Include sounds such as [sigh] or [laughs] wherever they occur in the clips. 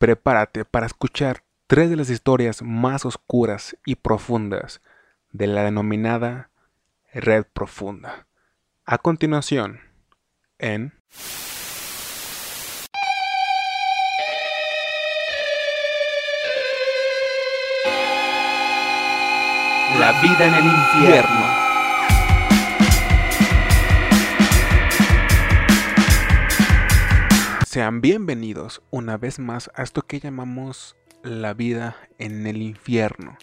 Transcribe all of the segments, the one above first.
prepárate para escuchar tres de las historias más oscuras y profundas de la denominada Red Profunda. A continuación, en... La vida en el infierno. Sean bienvenidos una vez más a esto que llamamos la vida en el infierno.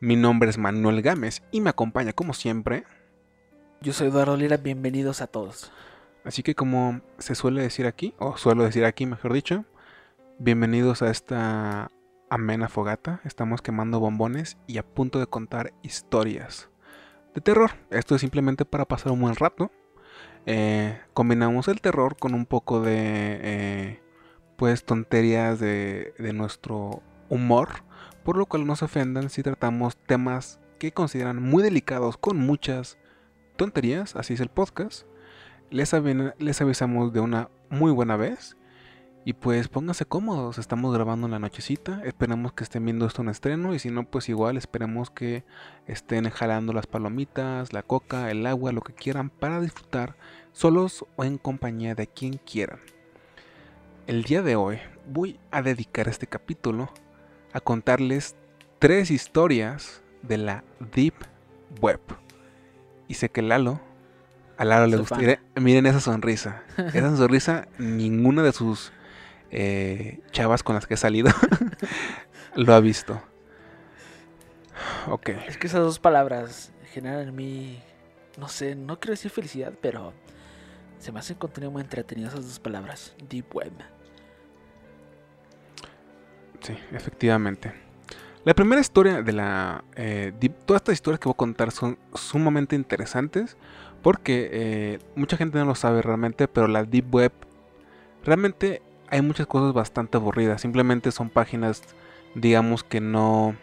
Mi nombre es Manuel Gámez y me acompaña como siempre. Yo soy Eduardo Lira, bienvenidos a todos. Así que como se suele decir aquí, o suelo decir aquí mejor dicho, bienvenidos a esta amena fogata. Estamos quemando bombones y a punto de contar historias de terror. Esto es simplemente para pasar un buen rato eh, combinamos el terror con un poco de eh, pues tonterías de, de, nuestro humor, por lo cual no se ofendan si tratamos temas que consideran muy delicados con muchas tonterías, así es el podcast. Les, les avisamos de una muy buena vez y pues pónganse cómodos, estamos grabando en la nochecita, esperamos que estén viendo esto en estreno y si no pues igual esperemos que estén jalando las palomitas, la coca, el agua, lo que quieran para disfrutar solos o en compañía de quien quieran. El día de hoy voy a dedicar este capítulo a contarles tres historias de la Deep Web. Y sé que Lalo, a Lalo le gustaría... Miren esa sonrisa. [laughs] Esa sonrisa, ninguna de sus eh, chavas con las que he salido [laughs] lo ha visto. Ok. Es que esas dos palabras generan en mí, no sé, no quiero decir felicidad, pero se me hacen contenido muy entretenido esas dos palabras. Deep Web. Sí, efectivamente. La primera historia de la... Eh, todas estas historias que voy a contar son sumamente interesantes porque eh, mucha gente no lo sabe realmente, pero la Deep Web realmente hay muchas cosas bastante aburridas. Simplemente son páginas, digamos que no...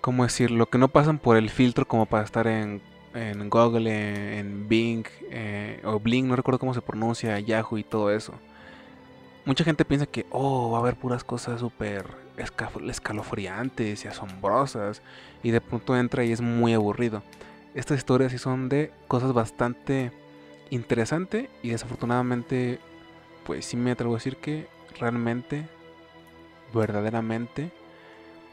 ¿Cómo decirlo? Que no pasan por el filtro como para estar en, Google, en, Bing, eh, o Bling, no recuerdo cómo se pronuncia, Yahoo y todo eso. Mucha gente piensa que, oh, va a haber puras cosas súper escalofriantes y asombrosas. Y de pronto entra y es muy aburrido. Estas historias sí son de cosas bastante interesantes y desafortunadamente pues sí me atrevo a decir que realmente, verdaderamente,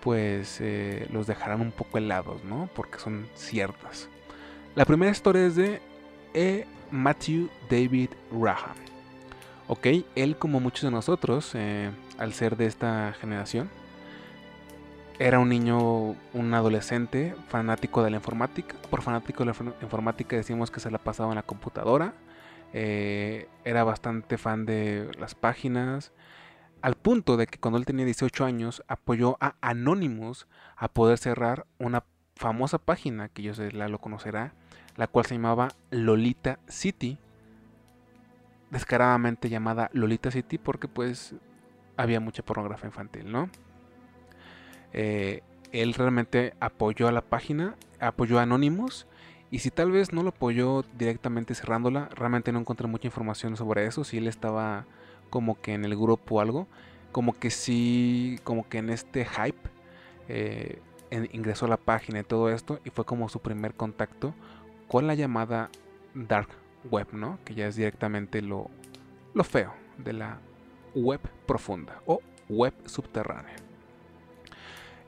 pues eh, los dejarán un poco helados, ¿no? Porque son ciertas. La primera historia es de E. Matthew David Raham. Ok, él como muchos de nosotros, eh, al ser de esta generación, era un niño, un adolescente fanático de la informática. Por fanático de la informática decimos que se la pasaba en la computadora, eh, era bastante fan de las páginas, al punto de que cuando él tenía 18 años apoyó a Anonymous a poder cerrar una famosa página que yo sé la lo conocerá, la cual se llamaba Lolita City, descaradamente llamada Lolita City porque pues había mucha pornografía infantil, ¿no? Eh, él realmente apoyó a la página, apoyó a Anonymous y si tal vez no lo apoyó directamente cerrándola, realmente no encontré mucha información sobre eso. Si él estaba como que en el grupo o algo, como que sí, como que en este hype eh, ingresó a la página y todo esto, y fue como su primer contacto con la llamada Dark Web, ¿no? Que ya es directamente lo, lo feo de la web profunda o web subterránea.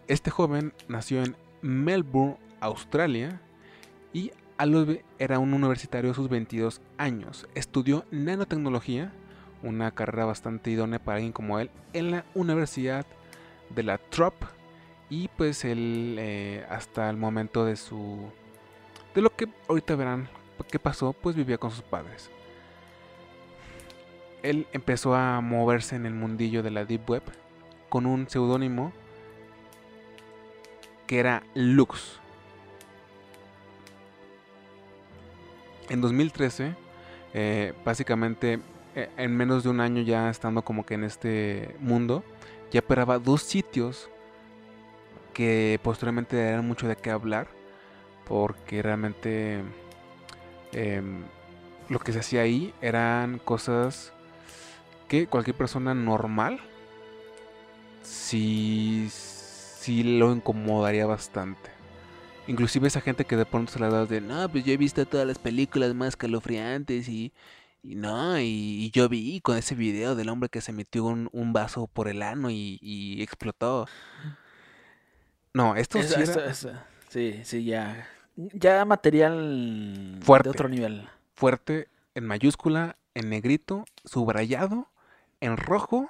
Este joven nació en Melbourne, Australia, y Alove era un universitario a sus 22 años. Estudió nanotecnología, una carrera bastante idónea para alguien como él, en la Universidad de la Trop. Y pues él, eh, hasta el momento de su. de lo que ahorita verán qué pasó, pues vivía con sus padres. Él empezó a moverse en el mundillo de la Deep Web con un seudónimo que era Lux. En 2013, eh, básicamente eh, en menos de un año ya estando como que en este mundo, ya operaba dos sitios que posteriormente eran mucho de qué hablar, porque realmente em, lo que se hacía ahí eran cosas que cualquier persona normal sí, sí lo incomodaría bastante. Inclusive esa gente que de pronto se la da de, no, pues yo he visto todas las películas más calofriantes y, y no, y, yo vi con ese video del hombre que se metió un, un vaso por el ano y, y explotó. No, esto Es- sí sí, sí, ya. Ya material Fuerte. de otro nivel. fuerte en mayúscula, en negrito, subrayado, en rojo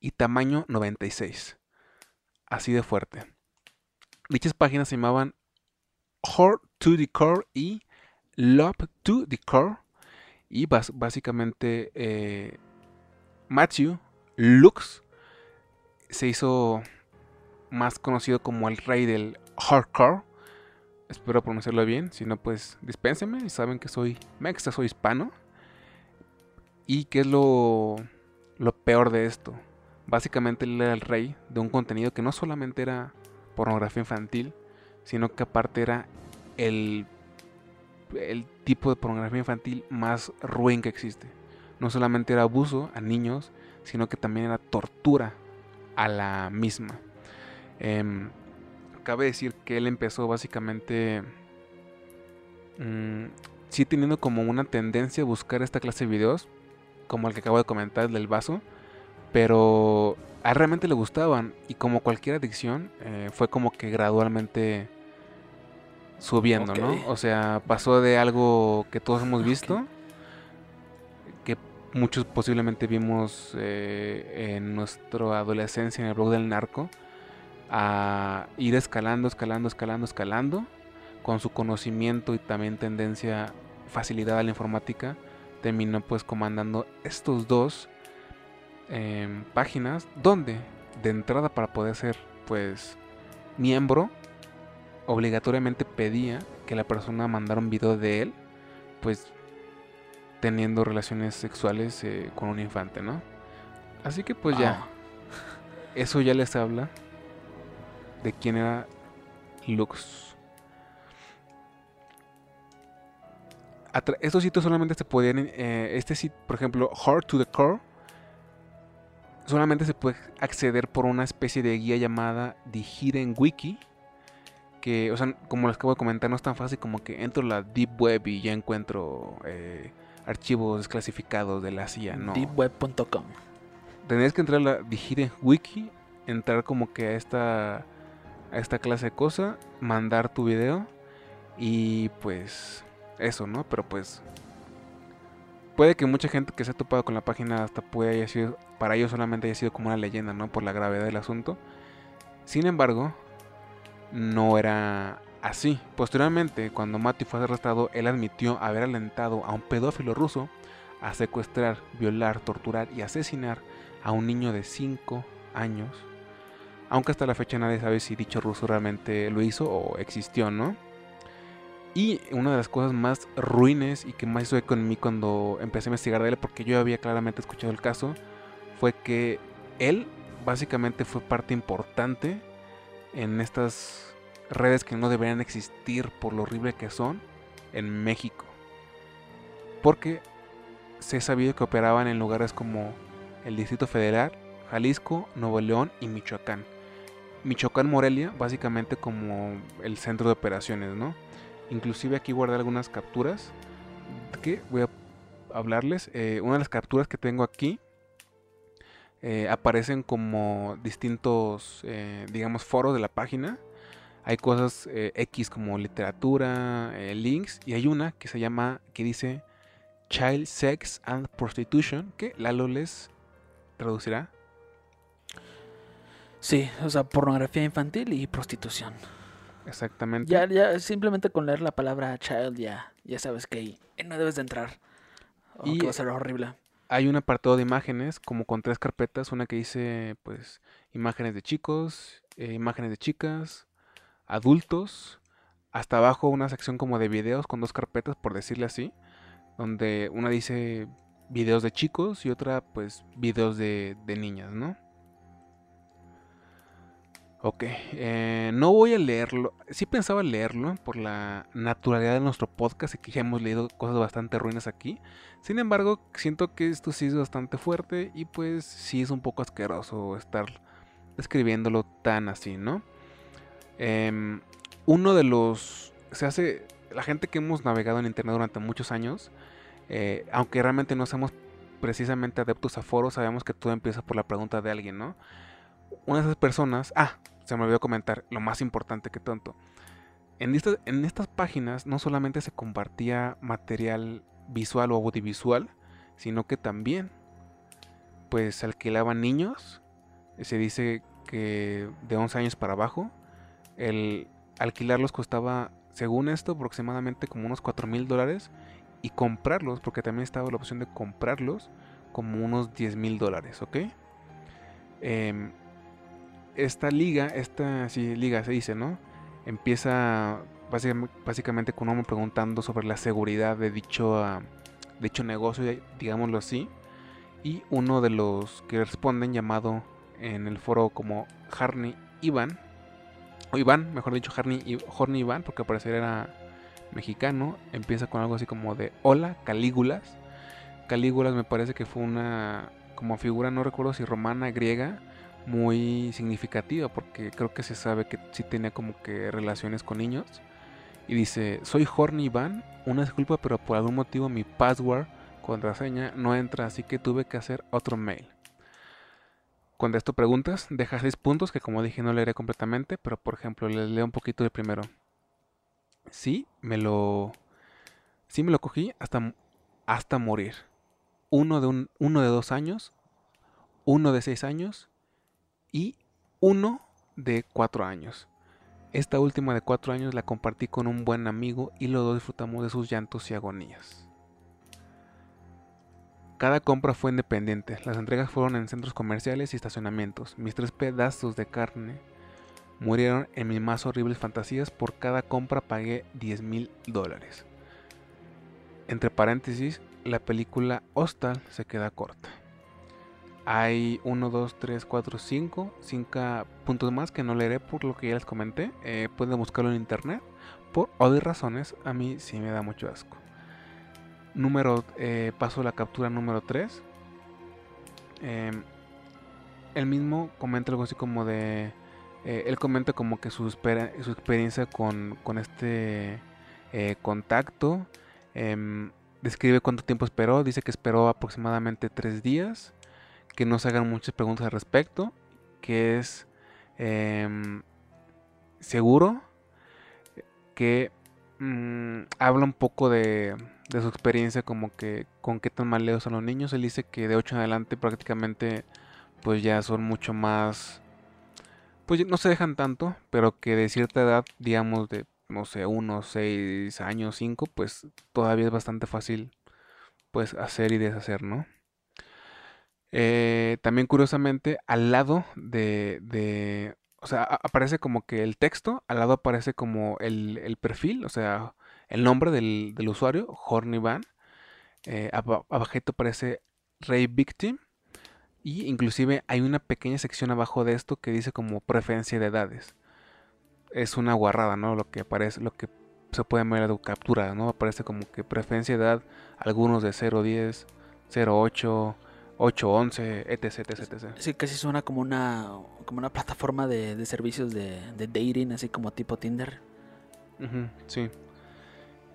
y tamaño 96. Así de fuerte. Dichas páginas se llamaban Hard to the Core y Love to the Core. Y básicamente eh, Matthew Lux se hizo más conocido como el rey del hardcore. Espero pronunciarlo bien, si no pues dispénsenme, saben que soy mexa, soy hispano. ¿Y qué es lo, lo peor de esto? Básicamente él era el rey de un contenido que no solamente era pornografía infantil, sino que aparte era el, el tipo de pornografía infantil más ruin que existe. No solamente era abuso a niños, sino que también era tortura a la misma. Em, cabe decir que él empezó básicamente mm, sí teniendo como una tendencia a buscar esta clase de videos, como el que acabo de comentar, el del vaso, pero a él realmente le gustaban y como cualquier adicción eh, fue como que gradualmente subiendo. ¿no? O sea, pasó de algo que todos hemos visto, que muchos posiblemente vimos eh, en nuestra adolescencia en el blog del narco, a ir escalando, escalando, escalando, escalando, con su conocimiento y también tendencia, facilidad a la informática, terminó pues comandando estos dos em, páginas donde de entrada para poder ser pues miembro obligatoriamente pedía que la persona mandara un video de él pues teniendo relaciones sexuales eh, con un infante, ¿no? Así que pues ya, Ah, eso ya les habla de quién era Lux. Atra- estos sitios solamente se podían, eh, este sitio, por ejemplo, Hard to the Core, solamente se puede acceder por una especie de guía llamada The Hidden Wiki, que, o sea, como les acabo de comentar, no es tan fácil como que entro a la Deep Web y ya encuentro eh, archivos desclasificados de la CIA, no. Deepweb.com. Tendrías que entrar a la The Hidden Wiki, entrar como que a esta, a esta clase de cosa, mandar tu video y pues eso, ¿no? Pero pues puede que mucha gente que se ha topado con la página hasta puede haya sido, para ellos solamente haya sido como una leyenda, ¿no? Por la gravedad del asunto. Sin embargo, no era así. Posteriormente, cuando Mati fue arrestado, él admitió haber alentado a un pedófilo ruso a secuestrar, violar, torturar y asesinar a un niño de 5 años. Aunque hasta la fecha nadie sabe si dicho ruso realmente lo hizo o existió, ¿no? Y una de las cosas más ruines y que más hizo eco en mí cuando empecé a investigar de él, porque yo había claramente escuchado el caso, fue que él básicamente fue parte importante en estas redes que no deberían existir por lo horrible que son en México. Porque se ha sabido que operaban en lugares como el Distrito Federal, Jalisco, Nuevo León y Michoacán. Michoacán Morelia, básicamente como el centro de operaciones, ¿no? Inclusive aquí guardé algunas capturas que voy a hablarles. Eh, una de las capturas que tengo aquí eh, aparecen como distintos, eh, digamos, foros de la página. Hay cosas eh, X como literatura, links, y hay una que se llama, que dice Child Sex and Prostitution, que Lalo les traducirá. Sí, o sea, pornografía infantil y prostitución. Exactamente. Ya, ya, simplemente con leer la palabra child ya, ya sabes que ahí no debes de entrar. O Y- que va a ser horrible. Hay un apartado de imágenes, como con tres carpetas, una que dice, pues, imágenes de chicos, eh, imágenes de chicas, adultos, hasta abajo una sección como de videos con dos carpetas, por decirle así, donde una dice videos de chicos y otra, pues, videos de, de niñas, ¿no? Ok, eh, no voy a leerlo. Sí pensaba leerlo por la naturalidad de nuestro podcast y que ya hemos leído cosas bastante ruinas aquí. Sin embargo, siento que esto sí es bastante fuerte y pues sí es un poco asqueroso estar describiéndolo tan así, ¿no? Em, uno de los... Se hace... La gente que hemos navegado en Internet durante muchos años, eh, aunque realmente no seamos precisamente adeptos a foros, sabemos que todo empieza por la pregunta de alguien, ¿no? Una de esas personas... Ah, se me olvidó comentar lo más importante que tonto. En, en estas páginas no solamente se compartía material visual o audiovisual, sino que también pues alquilaban niños. Se dice que de 11 años para abajo, el alquilarlos costaba, según esto, aproximadamente como unos 4 mil dólares. Y comprarlos, porque también estaba la opción de comprarlos, como unos 10 mil dólares, ¿ok? Em, esta liga, esta sí, liga se dice, ¿no? Empieza básicamente, con un hombre preguntando sobre la seguridad de dicho, uh, dicho negocio, digámoslo así. Y uno de los que responden, llamado en el foro como Harney Iván, o Iván, mejor dicho, Harney, Horny Iván, porque al parecer era mexicano, empieza con algo así como de Hola, Calígulas. Calígulas me parece que fue una como figura, no recuerdo si romana, griega, muy significativa, porque creo que se sabe que sí tenía como que relaciones con niños. Y dice, soy Horny Iván, una disculpa, pero por algún motivo mi password, contraseña, no entra, así que tuve que hacer otro mail. Cuando esto preguntas, deja seis puntos que como dije no leeré completamente, pero por ejemplo les leo un poquito de primero. Sí, me lo... Sí me lo cogí hasta, hasta morir. Uno de, un, uno de dos años, uno de seis años y uno de cuatro años. Esta última de cuatro años la compartí con un buen amigo y los dos disfrutamos de sus llantos y agonías. Cada compra fue independiente, las entregas fueron en centros comerciales y estacionamientos. Mis tres pedazos de carne murieron en mis más horribles fantasías. Por cada compra pagué 10 mil dólares. Entre paréntesis, la película Hostal se queda corta. Hay 1, 2, 3, 4, 5, 5 puntos más que no leeré por lo que ya les comenté. Eh, pueden buscarlo en internet. Por obvias razones, a mí sí me da mucho asco. Número, eh, paso la captura número 3. Eh, él mismo comenta algo así como de... Eh, él comenta como que su, su experiencia con, con este eh, contacto. Em, describe cuánto tiempo esperó. Dice que esperó aproximadamente 3 días que no se hagan muchas preguntas al respecto, que es em, seguro, que mm, habla un poco de, de, su experiencia como que con qué tan maleos son los niños. Él dice que de 8 en adelante prácticamente pues ya son mucho más, pues no se dejan tanto, pero que de cierta edad, digamos de, no sé, unos 6 años, 5, pues todavía es bastante fácil pues hacer y deshacer, ¿no? Eh, también curiosamente, al lado de, o sea, aparece como que el texto, al lado aparece como el, perfil, o sea, el nombre del, usuario, Horny Van. Eh, abajito aparece Ray Victim. Y inclusive hay una pequeña sección abajo de esto que dice como preferencia de edades. Es una guarrada, ¿no? Lo que aparece, lo que se puede ver de captura, ¿no? Aparece como que preferencia de edad, algunos de 0.10, 0.8, 8, 11, etc, etc, etc. Sí, casi suena como una, como una plataforma de, servicios de, dating, así como tipo Tinder. sí.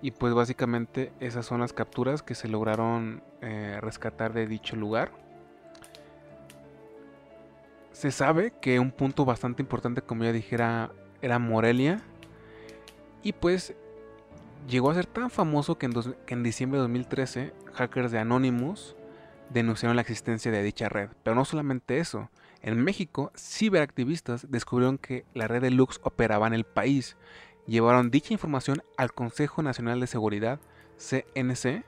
Y pues básicamente esas son las capturas que se lograron eh, rescatar de dicho lugar. Se sabe que un punto bastante importante, como ya dijera, era Morelia. Y pues llegó a ser tan famoso que en, que en diciembre de 2013, hackers de Anonymous denunciaron la existencia de dicha red. Pero no solamente eso. En México, ciberactivistas descubrieron que la red de Lux operaba en el país. Llevaron dicha información al Consejo Nacional de Seguridad, CNC.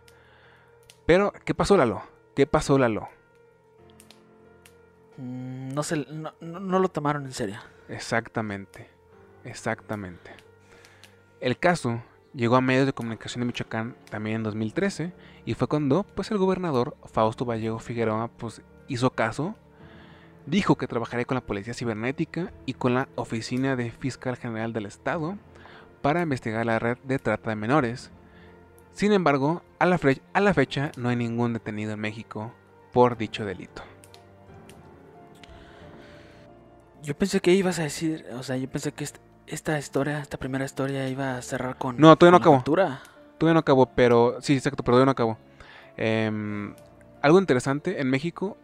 Pero, ¿qué pasó, Lalo? ¿Qué pasó, Lalo? Mm, no, se, no, no lo tomaron en serio. Exactamente. Exactamente. El caso Llegó a medios de comunicación de Michoacán también en 2013 y fue cuando pues el gobernador Fausto Vallejo Figueroa pues hizo caso, dijo que trabajaría con la Policía Cibernética y con la Oficina de Fiscal General del Estado para investigar la red de trata de menores. Sin embargo, a la, a la fecha no hay ningún detenido en México por dicho delito. Yo pensé que ibas a decir, o sea, yo pensé que esta historia, esta primera historia iba a cerrar con. No, todavía no acabó. Todavía no acabó, pero. Sí, exacto, pero todavía no acabó. Em, algo interesante, en México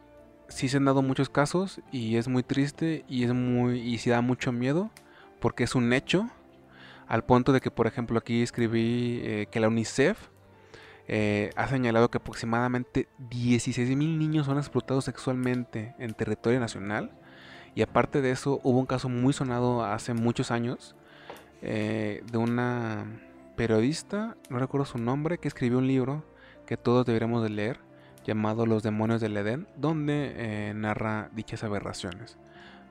sí se han dado muchos casos y es muy triste y es muy. y sí da mucho miedo porque es un hecho. Al punto de que, por ejemplo, aquí escribí eh, que la UNICEF eh, ha señalado que aproximadamente 16.000 niños son explotados sexualmente en territorio nacional. Y aparte de eso, hubo un caso muy sonado hace muchos años eh, de una periodista, no recuerdo su nombre, que escribió un libro que todos deberíamos de leer, llamado Los demonios del Edén, donde eh, narra dichas aberraciones.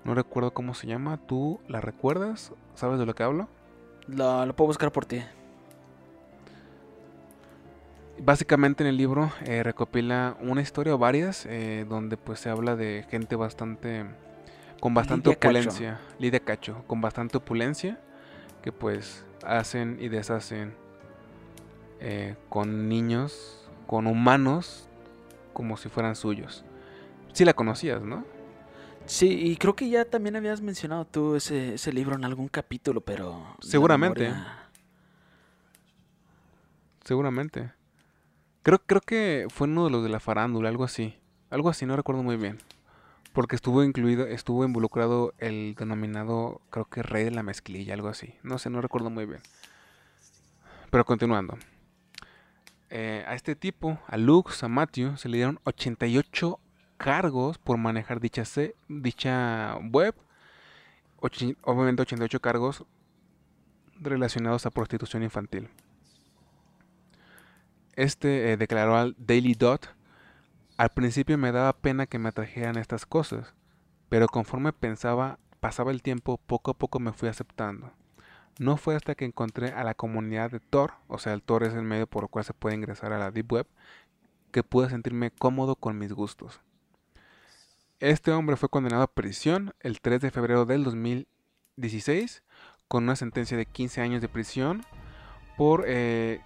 No recuerdo cómo se llama, ¿tú la recuerdas? ¿Sabes de lo que hablo? Lo, lo puedo buscar por ti. Básicamente en el libro eh, recopila una historia o varias eh, donde pues se habla de gente bastante con bastante opulencia, Lidia Cacho, con bastante opulencia que pues hacen y deshacen eh, con niños, con humanos como si fueran suyos. Sí la conocías, ¿no? Sí, y creo que ya también habías mencionado tú ese, ese libro en algún capítulo, pero... Seguramente. Seguramente. Creo, creo que fue uno de los de la farándula, algo así. Algo así, no recuerdo muy bien. Porque estuvo incluido, estuvo involucrado el denominado, creo que rey de la mezclilla, algo así. No sé, no recuerdo muy bien. Pero continuando. Eh, a este tipo, a Lux, a Matthew, se le dieron 88 cargos por manejar dicha, dicha web. obviamente 88 cargos relacionados a prostitución infantil. Este eh, declaró al Daily Dot, al principio me daba pena que me atrajeran estas cosas, pero conforme pensaba, pasaba el tiempo, poco a poco me fui aceptando. No fue hasta que encontré a la comunidad de Tor, o sea, el Tor es el medio por el cual se puede ingresar a la Deep Web, que pude sentirme cómodo con mis gustos. Este hombre fue condenado a prisión el 3 de febrero del 2016 con una sentencia de 15 años de prisión por eh,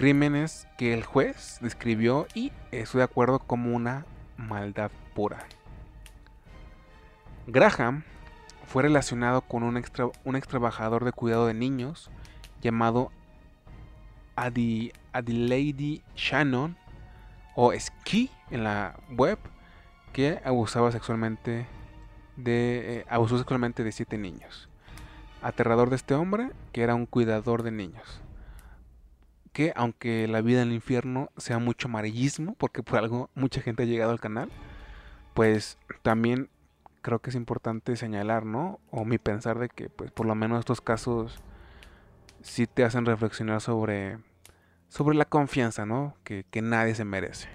crímenes que el juez describió y estoy de acuerdo como una maldad pura. Graham fue relacionado con un ex, un trabajador de cuidado de niños llamado Adi, Adelaide Shannon o Ski en la web que abusaba sexualmente de eh, abusó sexualmente de siete niños. Aterrador de este hombre que era un cuidador de niños que aunque la vida en el infierno sea mucho amarillismo, porque por algo mucha gente ha llegado al canal, pues también creo que es importante señalar, ¿no? O mi pensar de que pues por lo menos estos casos sí te hacen reflexionar sobre, sobre la confianza, ¿no? Que, nadie se merece.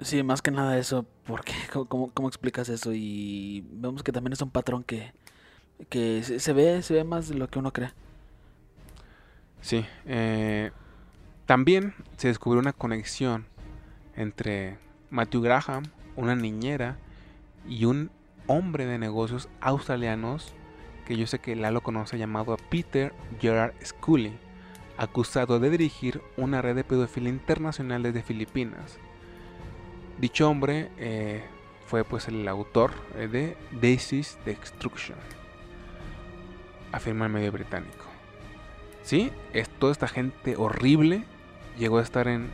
Sí, más que nada eso, porque [laughs] ¿cómo, cómo explicas eso? Y vemos que también es un patrón que, que se ve, se ve más de lo que uno cree. Sí. Eh, también se descubrió una conexión entre Matthew Graham, una niñera, y un hombre de negocios australianos que yo sé que Lalo conoce llamado Peter Gerard Scully, acusado de dirigir una red de pedofilia internacional desde Filipinas. Dicho hombre eh, fue pues el autor eh, de Daisy's Destruction, afirma el medio británico. ¿Sí? Es toda esta gente horrible llegó a estar en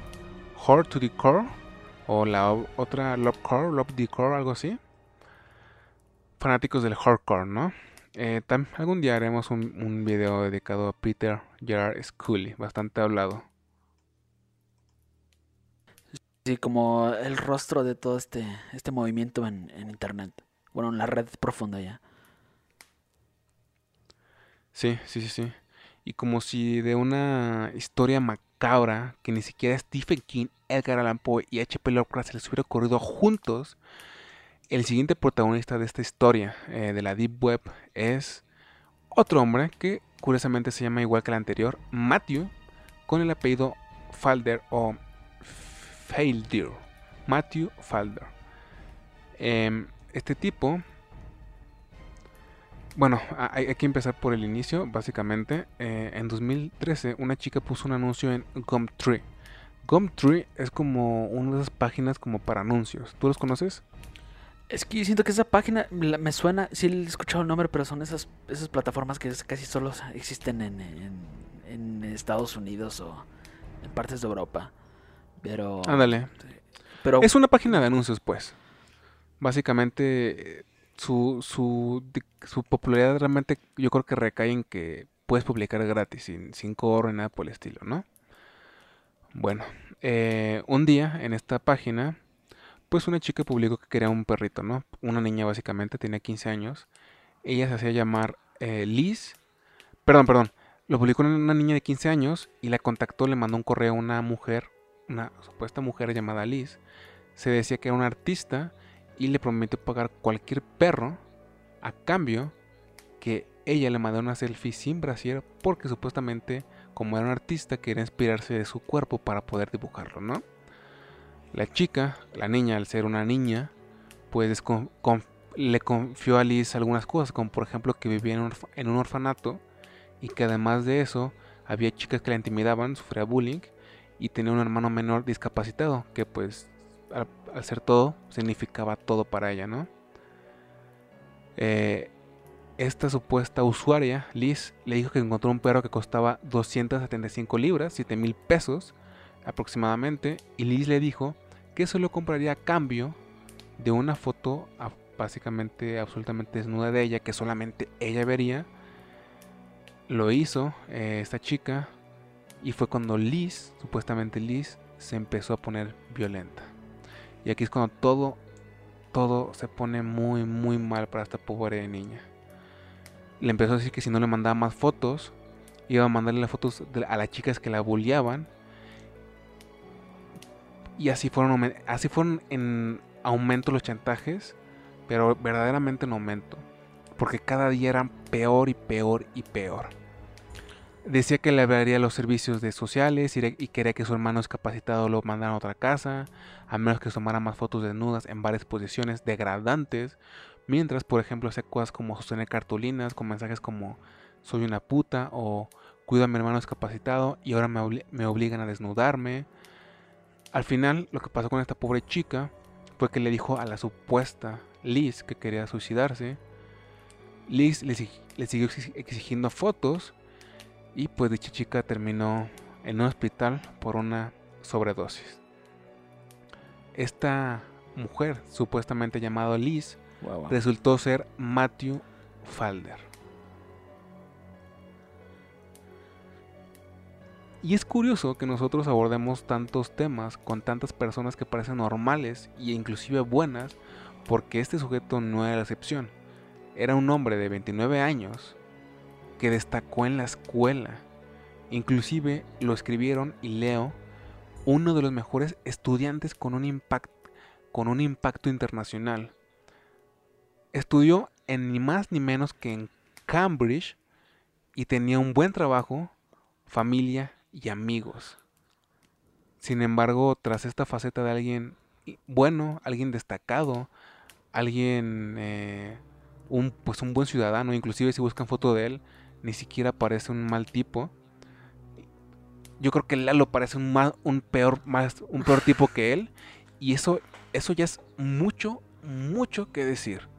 Hard to the Core o la otra Love Core, Love the Core, algo así. Fanáticos del hardcore, ¿no? Eh, algún día haremos un, un, video dedicado a Peter Gerard Scully, bastante hablado. Sí, como el rostro de todo este, este movimiento en, en internet. Bueno, en la red profunda ya. Sí, sí, sí, sí y como si de una historia macabra que ni siquiera Stephen King, Edgar Allan Poe y H.P. Lovecraft se les hubiera ocurrido juntos, el siguiente protagonista de esta historia eh, de la Deep Web es otro hombre que curiosamente se llama igual que el anterior, Matthew, con el apellido Falder o Faildir. Matthew Falder. Em, este tipo bueno, hay, que empezar por el inicio, básicamente. Eh, en 2013 una chica puso un anuncio en Gumtree. Gumtree es como una de esas páginas como para anuncios. ¿Tú los conoces? Es que yo siento que esa página me suena, sí he escuchado el nombre, pero son esas, esas plataformas que casi solo existen en, en, en Estados Unidos o en partes de Europa. Pero... Ándale. Pero Es una página de anuncios, pues. Básicamente, eh, su, su, su popularidad realmente yo creo que recae en que puedes publicar gratis, sin, sin cobro ni nada por el estilo, ¿no? Bueno, eh, un día en esta página, pues una chica publicó que quería un perrito, ¿no? Una niña básicamente, tenía 15 años. Ella se hacía llamar eh, Liz. Perdón, perdón. Lo publicó una niña de 15 años y la contactó, le mandó un correo a una mujer, una supuesta mujer llamada Liz. Se decía que era un artista y le prometió pagar cualquier perro a cambio que ella le mandara una selfie sin brasier porque supuestamente como era un artista quería inspirarse de su cuerpo para poder dibujarlo, ¿no? La chica, la niña, al ser una niña, pues le confió a Liz algunas cosas, como por ejemplo que vivía en un, en un orfanato y que además de eso había chicas que la intimidaban, sufría bullying y tenía un hermano menor discapacitado, que pues al, ser todo significaba todo para ella, ¿no? Eh, esta supuesta usuaria, Liz, le dijo que encontró un perro que costaba 275 libras, 7 mil pesos aproximadamente, y Liz le dijo que se lo compraría a cambio de una foto básicamente absolutamente desnuda de ella, que solamente ella vería. Lo hizo eh, esta chica y fue cuando Liz, supuestamente Liz, se empezó a poner violenta. Y aquí es cuando todo, todo se pone muy, muy mal para esta pobre niña. Le empezó a decir que si no le mandaba más fotos, iba a mandarle las fotos a las chicas que la bulleaban. Y así fueron, así fueron en aumento los chantajes, pero verdaderamente en aumento. Porque cada día eran peor y peor y peor. Decía que le hablaría los servicios de sociales y, quería que su hermano discapacitado lo mandara a otra casa, a menos que tomara más fotos desnudas en varias posiciones degradantes, mientras, por ejemplo, hacía cosas como sostener cartulinas con mensajes como soy una puta o cuido a mi hermano discapacitado y ahora me, obli- me obligan a desnudarme. Al final, lo que pasó con esta pobre chica fue que le dijo a la supuesta Liz que quería suicidarse. Liz le, sig- le siguió exi- exigiendo fotos y pues dicha chica terminó en un hospital por una sobredosis. Esta mujer, supuestamente llamada Liz, resultó ser Matthew Falder. Y es curioso que nosotros abordemos tantos temas con tantas personas que parecen normales e inclusive buenas, porque este sujeto no era la excepción. Era un hombre de 29 años que destacó en la escuela. Inclusive lo escribieron y leo uno de los mejores estudiantes con un impacto con un impacto internacional. Estudió en ni más ni menos que en Cambridge y tenía un buen trabajo, familia y amigos. Sin embargo, tras esta faceta de alguien bueno, alguien destacado, alguien eh, un pues un buen ciudadano, inclusive si buscan foto de él, ni siquiera parece un mal tipo. Yo creo que Lalo parece un más un peor más un peor [laughs] tipo que él y eso eso ya es mucho mucho que decir.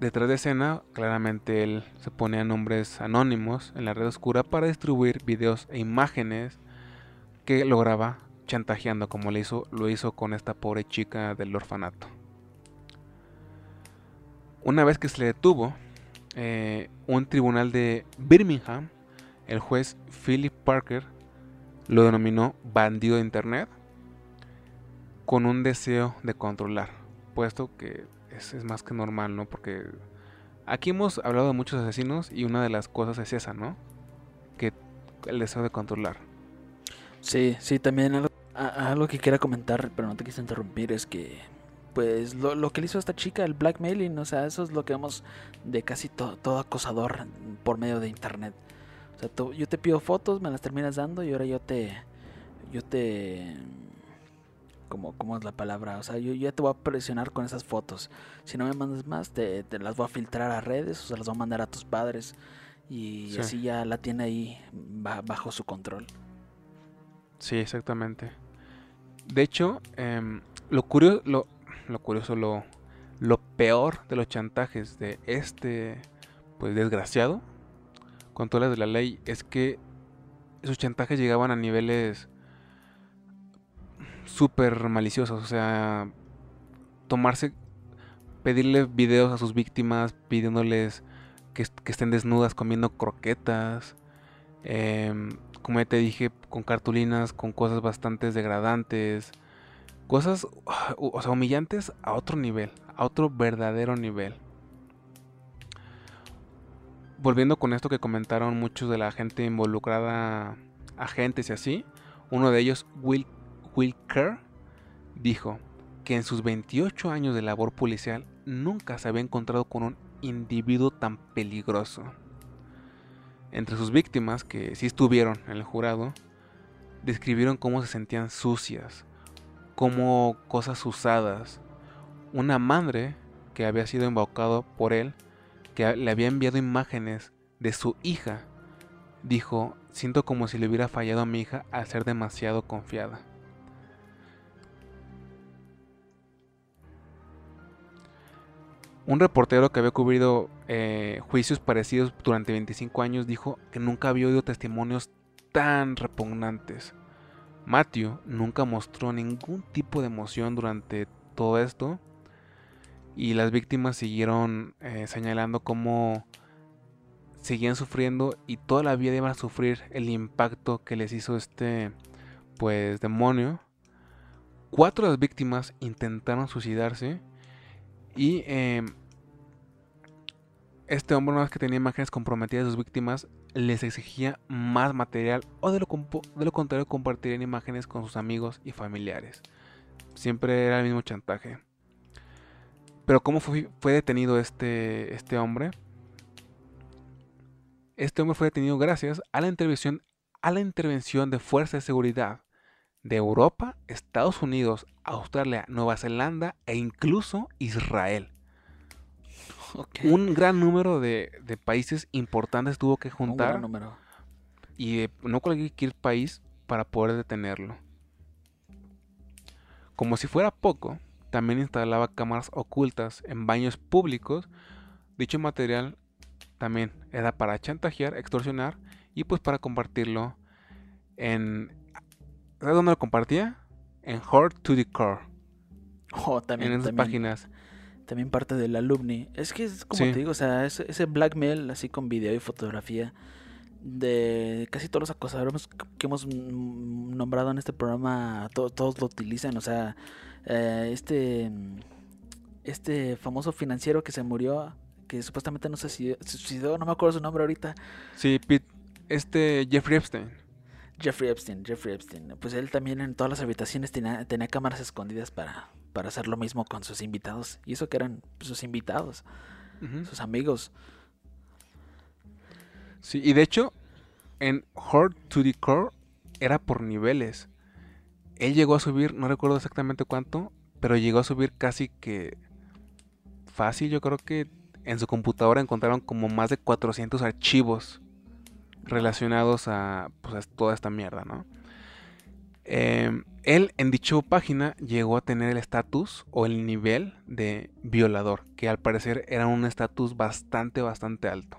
Detrás de escena, claramente él se pone a nombres anónimos en la red oscura para distribuir videos e imágenes que lograba chantajeando como le hizo, lo hizo con esta pobre chica del orfanato. Una vez que se le detuvo, eh, un tribunal de Birmingham, el juez Philip Parker, lo denominó bandido de internet con un deseo de controlar, puesto que es, más que normal, ¿no? Porque aquí hemos hablado de muchos asesinos y una de las cosas es esa, ¿no? Que el deseo de controlar. Sí, sí, también algo que quiera comentar, pero no te quise interrumpir, es que, pues, lo, lo que le hizo a esta chica, el blackmailing, o sea, eso es lo que vemos de casi to- todo acosador por medio de internet. O sea, tú- yo te pido fotos, me las terminas dando y ahora yo te, yo te, como, ¿cómo es la palabra? O sea, yo ya te voy a presionar con esas fotos. Si no me mandas más, te, te las voy a filtrar a redes o se las voy a mandar a tus padres. Y Sí. así ya la tiene ahí ba- bajo su control. Sí, exactamente. De hecho, em, lo, curioso, lo, lo curioso, lo, lo peor de los chantajes de este pues desgraciado con todas las de la ley es que esos chantajes llegaban a niveles súper maliciosos, o sea, tomarse, pedirle videos a sus víctimas pidiéndoles que, estén desnudas comiendo croquetas, em, como ya te dije, con cartulinas, con cosas bastante degradantes, cosas, o sea, humillantes a otro nivel, a otro verdadero nivel. Volviendo con esto que comentaron muchos de la gente involucrada, agentes y así, uno de ellos, Will, Will Kerr, dijo que en sus 28 años de labor policial nunca se había encontrado con un individuo tan peligroso. Entre sus víctimas, que sí estuvieron en el jurado, describieron cómo se sentían sucias, como cosas usadas. Una madre que había sido invocado por él, que le había enviado imágenes de su hija, dijo, siento como si le hubiera fallado a mi hija al ser demasiado confiada. Un reportero que había cubrido eh, juicios parecidos durante 25 años dijo que nunca había oído testimonios tan repugnantes. Matthew nunca mostró ningún tipo de emoción durante todo esto y las víctimas siguieron eh, señalando cómo seguían sufriendo y toda la vida iban a sufrir el impacto que les hizo este pues demonio. Cuatro de las víctimas intentaron suicidarse y em, este hombre, una vez que tenía imágenes comprometidas de sus víctimas, les exigía más material o de lo, de lo contrario compartirían imágenes con sus amigos y familiares. Siempre era el mismo chantaje. Pero ¿cómo fue, fue detenido este, este hombre? Este hombre fue detenido gracias a la intervención, a la intervención de fuerzas de seguridad de Europa, Estados Unidos, Australia, Nueva Zelanda e incluso Israel. Un gran número de, países importantes tuvo que juntar. número. Y no cualquier país para poder detenerlo. Como si fuera poco, también instalaba cámaras ocultas en baños públicos. Dicho material también era para chantajear, extorsionar y pues para compartirlo en ¿Sabes dónde lo compartía? En Heart to the Core. Oh, también. En esas páginas. También parte del alumni. Es que es como te digo, o sea, ese, ese, blackmail así con video y fotografía de casi todos los acosadores que hemos nombrado en este programa, todos lo utilizan. O sea, eh, este, este famoso financiero que se murió, que supuestamente no se suicidó, no me acuerdo su nombre ahorita. Sí, Pete, este Jeffrey Epstein. Jeffrey Epstein, Jeffrey Epstein. Pues él también en todas las habitaciones tenía, tenía cámaras escondidas para, para hacer lo mismo con sus invitados. Y eso que eran sus invitados, sus amigos. Sí, y de hecho, en Hard to the Core era por niveles. Él llegó a subir, no recuerdo exactamente cuánto, pero llegó a subir casi que fácil. Yo creo que en su computadora encontraron como más de 400 archivos relacionados a, pues, toda esta mierda, ¿no? Em, él en dicha página llegó a tener el estatus o el nivel de violador, que al parecer era un estatus bastante, bastante alto.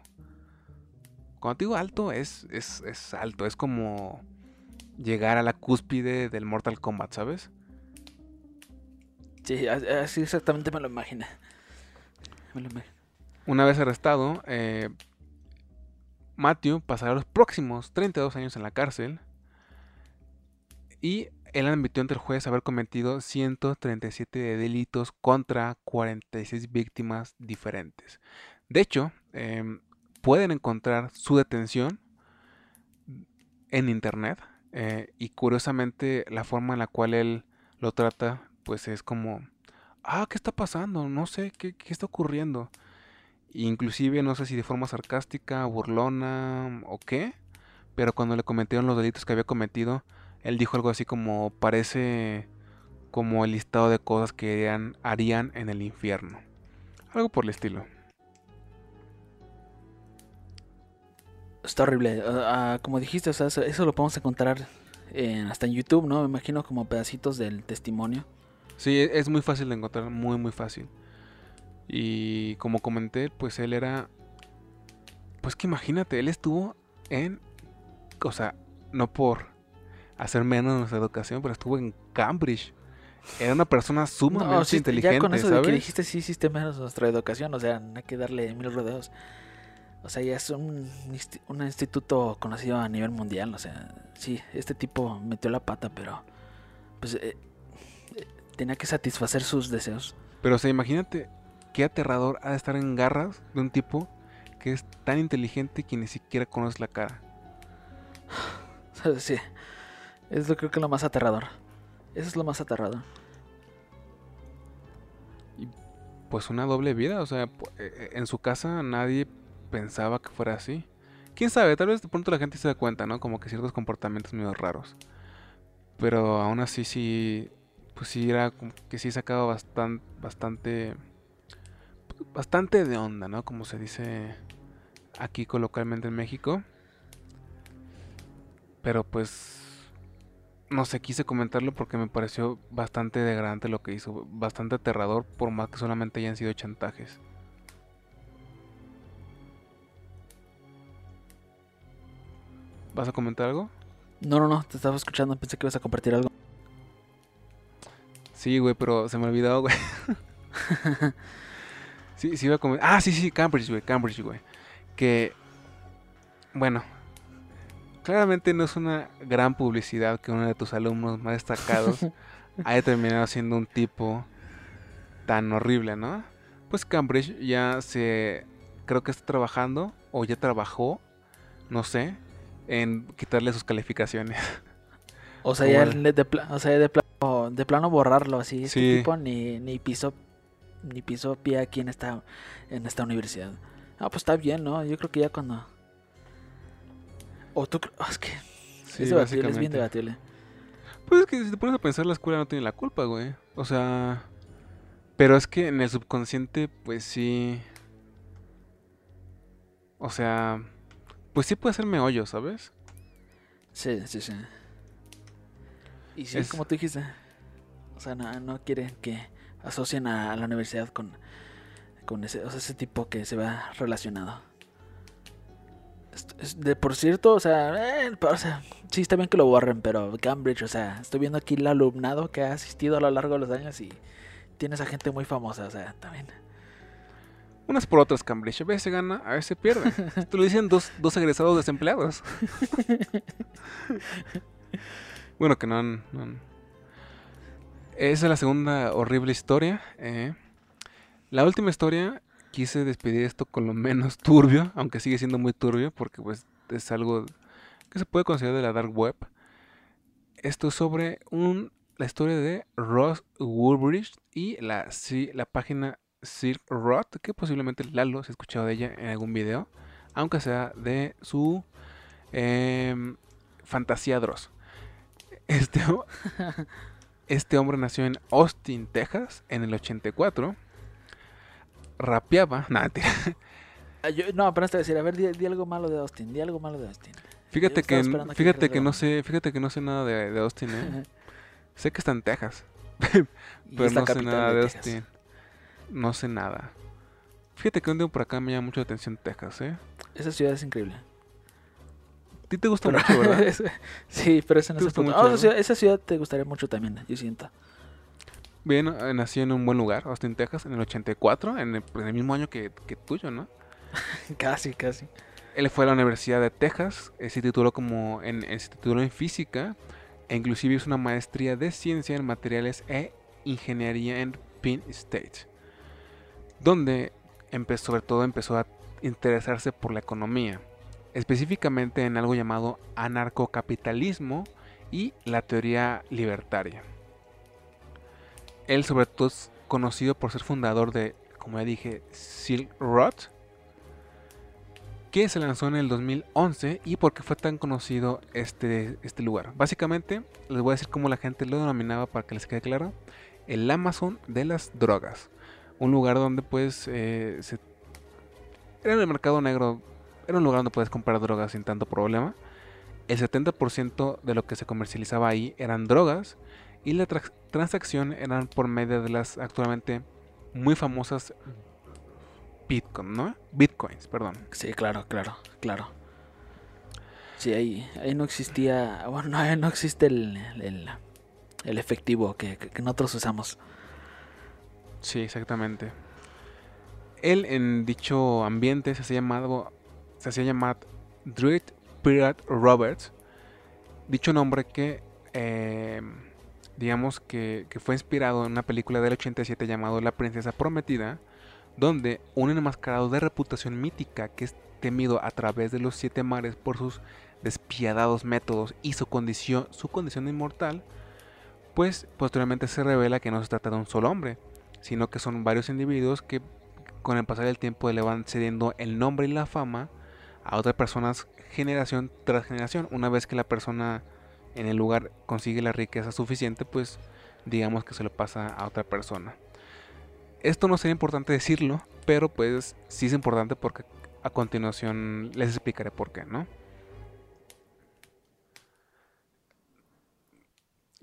Cuando digo alto, es, es, es, alto, es como llegar a la cúspide del Mortal Kombat, ¿sabes? Sí, así exactamente me lo imagino. Una vez arrestado, eh, Matthew pasará los próximos 32 años en la cárcel y él admitió ante el juez haber cometido 137 delitos contra 46 víctimas diferentes. De hecho, em, pueden encontrar su detención en internet eh, y curiosamente la forma en la cual él lo trata pues es como, ah, ¿qué está pasando? No sé, ¿qué, qué está ocurriendo? Inclusive no sé si de forma sarcástica, burlona o qué, pero cuando le cometieron los delitos que había cometido, él dijo algo así como parece como el listado de cosas que harían, en el infierno. Algo por el estilo. Está horrible. Ah, ah, como dijiste, eso lo podemos encontrar en- hasta en YouTube, ¿no? Me imagino como pedacitos del testimonio. Sí, e- es muy fácil de encontrar, muy, muy fácil. Y como comenté, pues él era. Pues que imagínate, él estuvo en. O sea, no por hacer menos nuestra educación, pero estuvo en Cambridge. Era una persona sumamente No, sí, inteligente, ya con eso de que dijiste sí hiciste menos nuestra educación, o sea, no hay que darle mil rodeos. O sea, ya es un, un instituto conocido a nivel mundial, o sea, sí, este tipo metió la pata, pero pues eh, eh, tenía que satisfacer sus deseos. Pero, o sea, imagínate qué aterrador ha de estar en garras de un tipo que es tan inteligente que ni siquiera conoce la cara. [sighs] Sí, es lo creo que lo más aterrador. Eso es lo más aterrador. Pues una doble vida, o sea, eh, eh, en su casa nadie pensaba que fuera así. Quién sabe, tal vez de pronto la gente se da cuenta, ¿no? Como que ciertos comportamientos medio raros. Pero aún así sí, pues sí era que sí sacaba bastante, bastante, bastante de onda, ¿no? Como se dice aquí coloquialmente en México. Pero pues, no sé, quise comentarlo porque me pareció bastante degradante lo que hizo, bastante aterrador, por más que solamente hayan sido chantajes. ¿Vas a comentar algo? No, no, no, te estaba escuchando, pensé que ibas a compartir algo. Sí, güey, pero se me olvidó, güey. [laughs] sí, sí iba a comentar. Ah, sí, sí, Cambridge, güey, Cambridge, güey. Que, bueno, claramente no es una gran publicidad que uno de tus alumnos más destacados [laughs] haya terminado siendo un tipo tan horrible, ¿no? Pues Cambridge ya se, creo que está trabajando, o ya trabajó, no sé, en quitarle sus calificaciones. [laughs] O sea, ya de, pla- o sea, de plano, de plano borrarlo así. Este Sí. tipo ni, ni pisó ni pisó pie aquí en esta en esta universidad. Ah, pues está bien, ¿no? Yo creo que ya cuando o tú ah, es que Sí, es debatible, es bien debatible. Pues es que si te pones a pensar, la escuela no tiene la culpa, güey. O sea. Pero es que en el subconsciente, pues sí. O sea. Pues sí puede hacerme hoyo, ¿sabes? Sí, sí, sí. Y sí, Es- como tú dijiste. O sea, no, no quieren que asocien a, la universidad con, con ese, o sea, ese tipo que se vea relacionado. De por cierto, o sea, eh, o sea, sí está bien que lo borren, pero Cambridge, o sea, estoy viendo aquí el alumnado que ha asistido a lo largo de los años y tienes a gente muy famosa, o sea, también. Unas por otras, Cambridge. A veces se gana, a veces se pierde. [laughs] Esto lo dicen dos, dos egresados desempleados. [laughs] bueno, que no han, no han- Esa es la segunda horrible historia. eh. La última historia, quise despedir esto con lo menos [laughs] turbio, aunque sigue siendo muy turbio, porque pues es algo que se puede considerar de la dark web. Esto es sobre un, la historia de Ross Woolbridge y la, sí, la página Silk Road, que posiblemente Lalo se ha escuchado de ella en algún video, aunque sea de su em, fantasía Dross. Este, [laughs] este hombre nació en Austin, Texas, en el 84. Rapeaba, nada, mentira. [laughs] Ah, yo- no, pero te voy a decir, a ver, di, di algo malo de Austin, di algo malo de Austin. Fíjate que, fíjate que no sé, fíjate que no sé nada de, de Austin, ¿eh? [laughs] sé que está en Texas, [laughs] pero no sé nada de. Austin. No sé nada. Fíjate que un día por acá me llama mucho la atención Texas, ¿eh? Esa ciudad es increíble. A ti te gusta Pero- mucho, ¿verdad? sí, pero eso no ¿Te es gusta mucho, esa, ciudad, esa ciudad te gustaría mucho también, yo siento. Bien, eh, nací en un buen lugar, Austin, Texas, en el 84, en el, en el mismo año que, que tuyo, ¿no? [laughs] Casi, casi. Él fue a la Universidad de Texas, eh, se tituló como en, eh, se tituló en física e inclusive hizo una maestría de ciencia en materiales e ingeniería en Penn State, donde empezó, sobre todo empezó a interesarse por la economía, específicamente en algo llamado anarcocapitalismo y la teoría libertaria. Él sobre todo es conocido por ser fundador de, como ya dije, Silk Road, que se lanzó en el 2011 y por qué fue tan conocido este, este lugar. Básicamente, les voy a decir cómo la gente lo denominaba para que les quede claro. El Amazon de las drogas. Un lugar donde pues eh, se... Era el mercado negro. Era un lugar donde puedes comprar drogas sin tanto problema. el 70% de lo que se comercializaba ahí eran drogas y la transacción eran por medio de las actualmente muy famosas Bitcoin, ¿no? Bitcoins, perdón. Sí, claro, claro, claro. Sí, ahí, ahí no existía, bueno, [laughs] no existe el, el, efectivo que, nosotros usamos. Sí, exactamente. Él en dicho ambiente se hacía llamado, se hacía llamar Druid Pirate Roberts. Dicho nombre que, eh, digamos que, que fue inspirado en una película del 87 llamado La Princesa Prometida donde un enmascarado de reputación mítica que es temido a través de los siete mares por sus despiadados métodos y su condición, su condición inmortal, pues posteriormente se revela que no se trata de un solo hombre, sino que son varios individuos que con el pasar del tiempo le van cediendo el nombre y la fama a otras personas generación tras generación. Una vez que la persona en el lugar consigue la riqueza suficiente, pues digamos que se lo pasa a otra persona. Esto no sería importante decirlo, pero pues sí es importante porque a continuación les explicaré por qué, ¿no?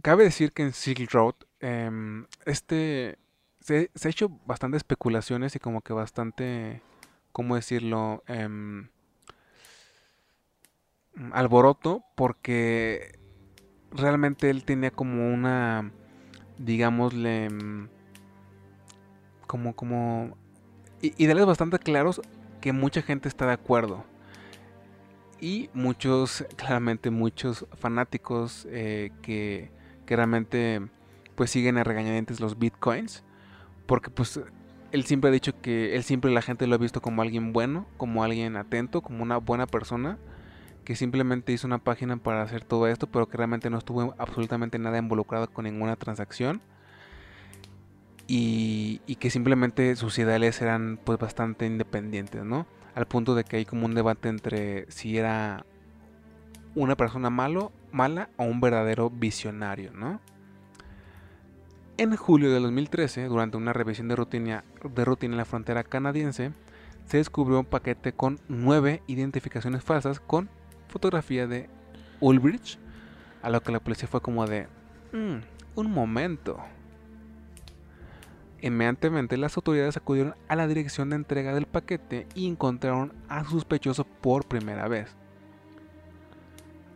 Cabe decir que en Silk Road em, este se, ha hecho bastante especulaciones y como que bastante, ¿cómo decirlo? Em, alboroto porque realmente él tenía como una, digámosle, em, como, como ideales bastante claros que mucha gente está de acuerdo. Y muchos, claramente muchos fanáticos eh, que, que, realmente pues siguen a regañadientes los bitcoins. Porque pues él siempre ha dicho que él siempre la gente lo ha visto como alguien bueno, como alguien atento, como una buena persona. Que simplemente hizo una página para hacer todo esto, pero que realmente no estuvo absolutamente nada involucrado con ninguna transacción y, que simplemente sus ideales eran pues bastante independientes, ¿no? Al punto de que hay como un debate entre si era una persona malo, mala o un verdadero visionario, ¿no? En julio de 2013, durante una revisión de rutina, de rutina en la frontera canadiense, se descubrió un paquete con nueve identificaciones falsas con fotografía de Ulbricht, a lo que la policía fue como de, mm, un momento, Inmediatamente las autoridades acudieron a la dirección de entrega del paquete y encontraron a sospechoso por primera vez.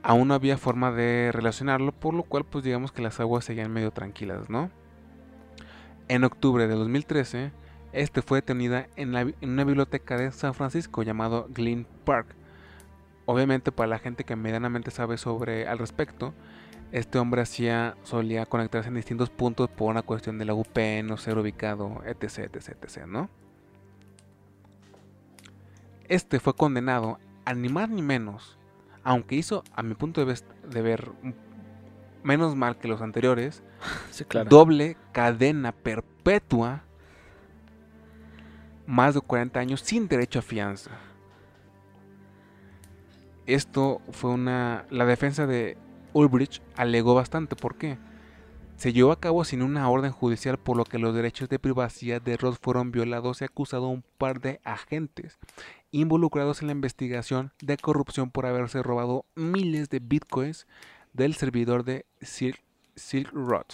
Aún no había forma de relacionarlo, por lo cual pues digamos que las aguas seguían medio tranquilas, ¿no? En octubre de 2013, este fue detenida en, en una biblioteca de San Francisco llamado Glen Park. Obviamente para la gente que medianamente sabe sobre al respecto, este hombre hacía, solía conectarse en distintos puntos por una cuestión de la UP, no ser ubicado, etc, etc, etc, ¿no? Este fue condenado a ni más ni menos, aunque hizo, a mi punto de, ver, menos mal que los anteriores, [laughs] doble cadena perpetua, más de 40 años sin derecho a fianza. Esto fue una... La defensa de Ulbricht alegó bastante. ¿Por qué? Se llevó a cabo sin una orden judicial por lo que los derechos de privacidad de Ross fueron violados y acusado a un par de agentes involucrados en la investigación de corrupción por haberse robado miles de bitcoins del servidor de Silk, Road.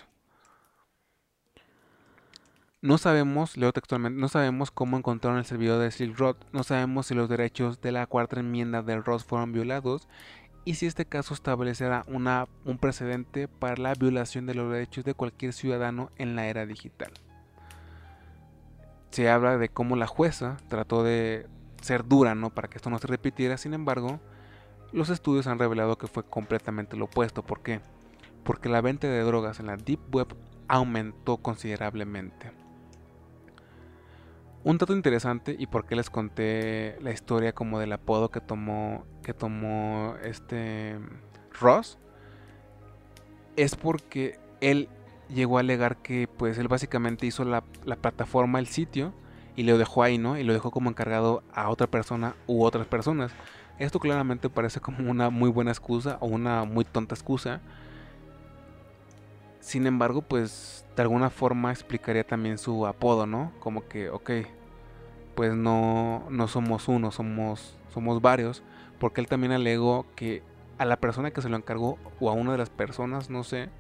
No sabemos, leo textualmente, no sabemos cómo encontraron el servidor de Silk Road, no sabemos si los derechos de la cuarta enmienda de Ross fueron violados y si este caso establecerá una, un precedente para la violación de los derechos de cualquier ciudadano en la era digital. Se habla de cómo la jueza trató de ser dura ¿no? para que esto no se repitiera, sin embargo, los estudios han revelado que fue completamente lo opuesto. ¿Por qué? Porque la venta de drogas en la Deep Web aumentó considerablemente. Un dato interesante y por qué les conté la historia como del apodo que tomó que tomó este Ross es porque él llegó a alegar que pues él básicamente hizo la, plataforma, el sitio y lo dejó ahí, ¿no? Y lo dejó como encargado a otra persona u otras personas. Esto claramente parece como una muy buena excusa o una muy tonta excusa. Sin embargo, pues de alguna forma explicaría también su apodo, ¿no? Como que, ok, pues no, no somos uno, somos, somos varios, porque él también alegó que a la persona que se lo encargó o a una de las personas, no sé,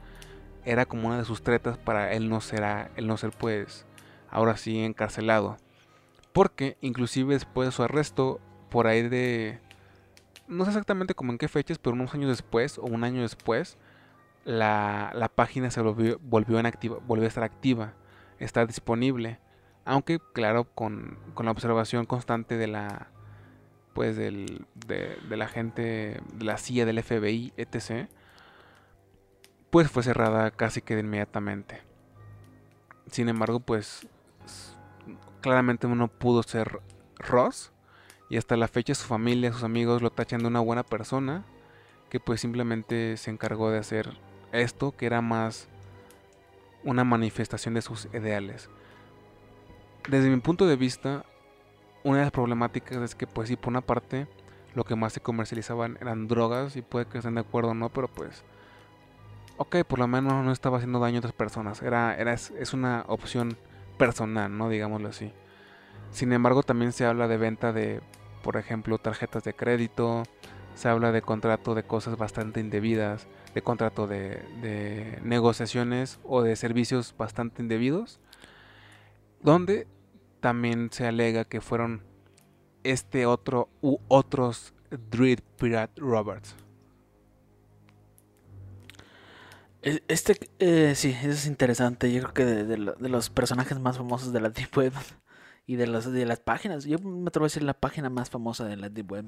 era como una de sus tretas para él no ser, él no ser pues ahora sí encarcelado. Porque inclusive después de su arresto, por ahí de... No sé exactamente como en qué fechas, pero unos años después o un año después, la, la página se volvió, volvió, volvió a estar activa, está disponible. Aunque claro, con, con la observación constante de la, pues del, de, la gente de la CIA, del FBI, etc., pues fue cerrada casi que de inmediatamente. Sin embargo, pues claramente no pudo ser Ross y hasta la fecha su familia, sus amigos lo tachan de una buena persona que pues simplemente se encargó de hacer esto que era más una manifestación de sus ideales. Desde mi punto de vista, una de las problemáticas es que pues sí, por una parte, lo que más se comercializaban eran drogas y puede que estén de acuerdo o no, pero pues, ok, por lo menos no estaba haciendo daño a otras personas. Era, era, es una opción personal, ¿no? Digámoslo así. Sin embargo, también se habla de venta de, por ejemplo, tarjetas de crédito, se habla de contrato de cosas bastante indebidas, de contrato de, negociaciones o de servicios bastante indebidos, donde también se alega que fueron este otro u otros Dread Pirate Roberts. E, este, eh, sí, es interesante. Yo creo que de, de, de, los personajes más famosos de la Deep Web [laughs] y de, los, de las páginas. Yo me atrevo a decir la página más famosa de la Deep Web.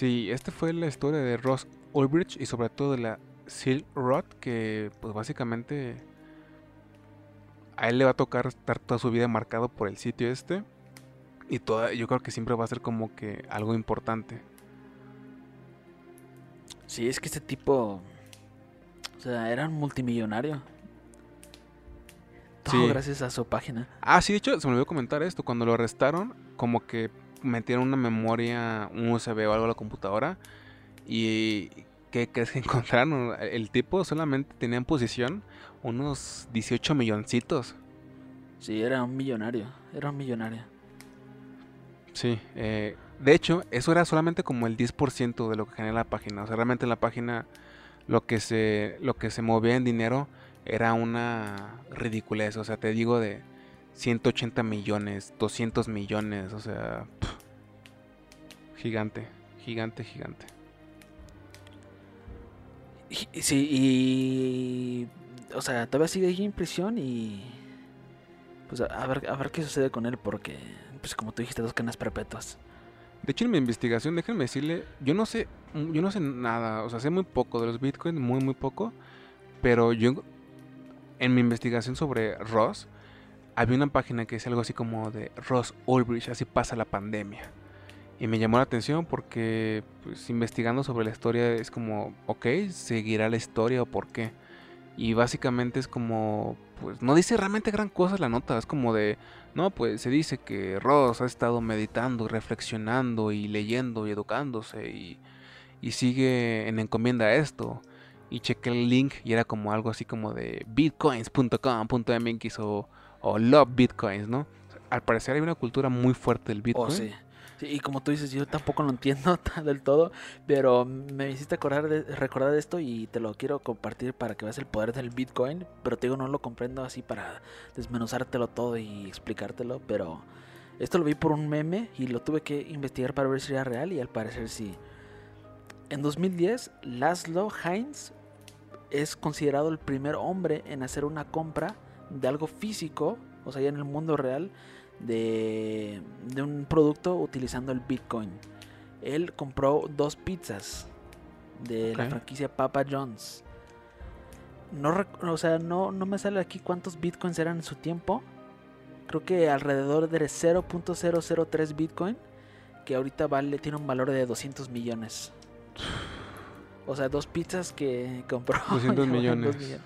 Sí, esta fue la historia de Ross Ulbricht y sobre todo de la Silk Rod, que pues básicamente a él le va a tocar estar toda su vida marcado por el sitio este. Y toda, yo creo que siempre va a ser como que algo importante. Sí, es que este tipo. O sea, era un multimillonario. Todo sí. gracias a su página. Ah, sí, de hecho, se me olvidó comentar esto. Cuando lo arrestaron, como que metieron una memoria, un USB o algo a la computadora. Y. ¿Qué crees que [laughs] encontraron? El tipo solamente tenía en posición unos 18 milloncitos. Sí, era un millonario. Era un millonario. Sí, eh, de hecho, eso era solamente como el 10% de lo que genera la página. O sea, realmente en la página lo que se, lo que se movía en dinero era una ridiculez. O sea, te digo de 180 millones, 200 millones. O sea, pff, gigante, gigante, gigante. Sí, y. O sea, todavía sigue ahí en prisión y. Pues a ver, a ver qué sucede con él, porque, pues como tú dijiste, dos canas perpetuas. De hecho, en mi investigación, déjenme decirle, yo no sé, yo no sé nada, o sea, sé muy poco de los bitcoins, muy, muy poco, pero yo, en mi investigación sobre Ross, había una página que es algo así como de Ross Ulbricht, así pasa la pandemia. Y me llamó la atención porque, pues, investigando sobre la historia, es como, ok, seguirá la historia o por qué. Y básicamente es como, pues no dice realmente gran cosa la nota, es como de, no, pues se dice que Ross ha estado meditando, reflexionando y leyendo y educándose y, y sigue en encomienda esto. Y chequé el link y era como algo así como de bitcoins.com.mx o, o love bitcoins, ¿no? Al parecer hay una cultura muy fuerte del bitcoin. Oh, sí y como tú dices, yo tampoco lo entiendo [laughs] del todo, pero me hiciste acordar de, recordar esto y te lo quiero compartir para que veas el poder del Bitcoin, pero te digo, no lo comprendo así para desmenuzártelo todo y explicártelo, pero esto lo vi por un meme y lo tuve que investigar para ver si era real y al parecer sí. En 2010, Laszlo Heinz es considerado el primer hombre en hacer una compra de algo físico, o sea, ya en el mundo real, de, de un producto utilizando el Bitcoin. Él compró dos pizzas de okay. la franquicia Papa John's. No, o sea, no, no me sale aquí cuántos bitcoins eran en su tiempo. Creo que alrededor de 0.003 bitcoin. Que ahorita vale, tiene un valor de 200 millones. O sea, dos pizzas que compró. [laughs] 200 millones. millones.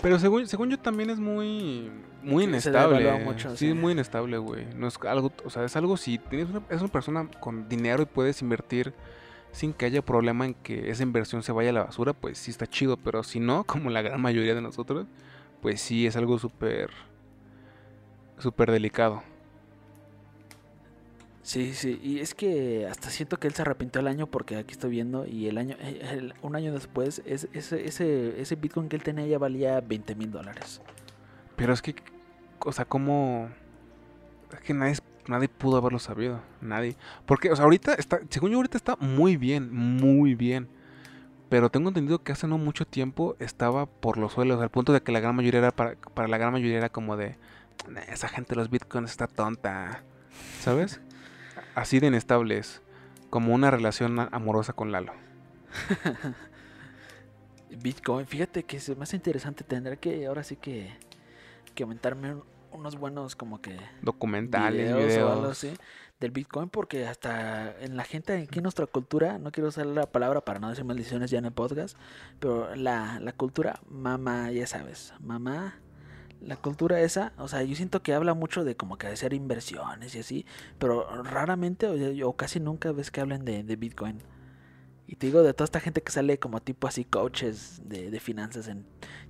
Pero según, según yo también es muy muy inestable. Mucho, sí, sí, muy inestable, güey. No es algo, o sea, es algo si tienes una, es una persona con dinero y puedes invertir sin que haya problema en que esa inversión se vaya a la basura, pues sí está chido, pero si no, [laughs] como la gran mayoría de nosotros, pues sí es algo súper súper delicado. Sí, sí, y es que hasta siento que él se arrepintió el año porque aquí estoy viendo y el año, un año después, ese, ese, ese Bitcoin que él tenía ya valía 20 mil dólares. Pero es que, o sea, ¿cómo...? Es que nadie, nadie pudo haberlo sabido, nadie. Porque, o sea, ahorita está, según yo ahorita está muy bien, muy bien. Pero tengo entendido que hace no mucho tiempo estaba por los suelos, al punto de que la gran mayoría era, para, para la gran mayoría era como de, esa gente de los bitcoins está tonta, ¿sabes? Así de inestables como una relación amorosa con Lalo. [laughs] Bitcoin, fíjate que es más interesante tener que ahora sí que, que aumentarme unos buenos como que documentales, videos, del Bitcoin porque hasta en la gente aquí en nuestra cultura, no quiero usar la palabra para no decir maldiciones ya en el podcast, pero la, la cultura mamá, ya sabes, mamá la cultura esa, o sea, yo siento que habla mucho de como que hacer inversiones y así, pero raramente o, casi nunca ves que hablen de, Bitcoin. Y te digo, de toda esta gente que sale como tipo así coaches de, de finanzas en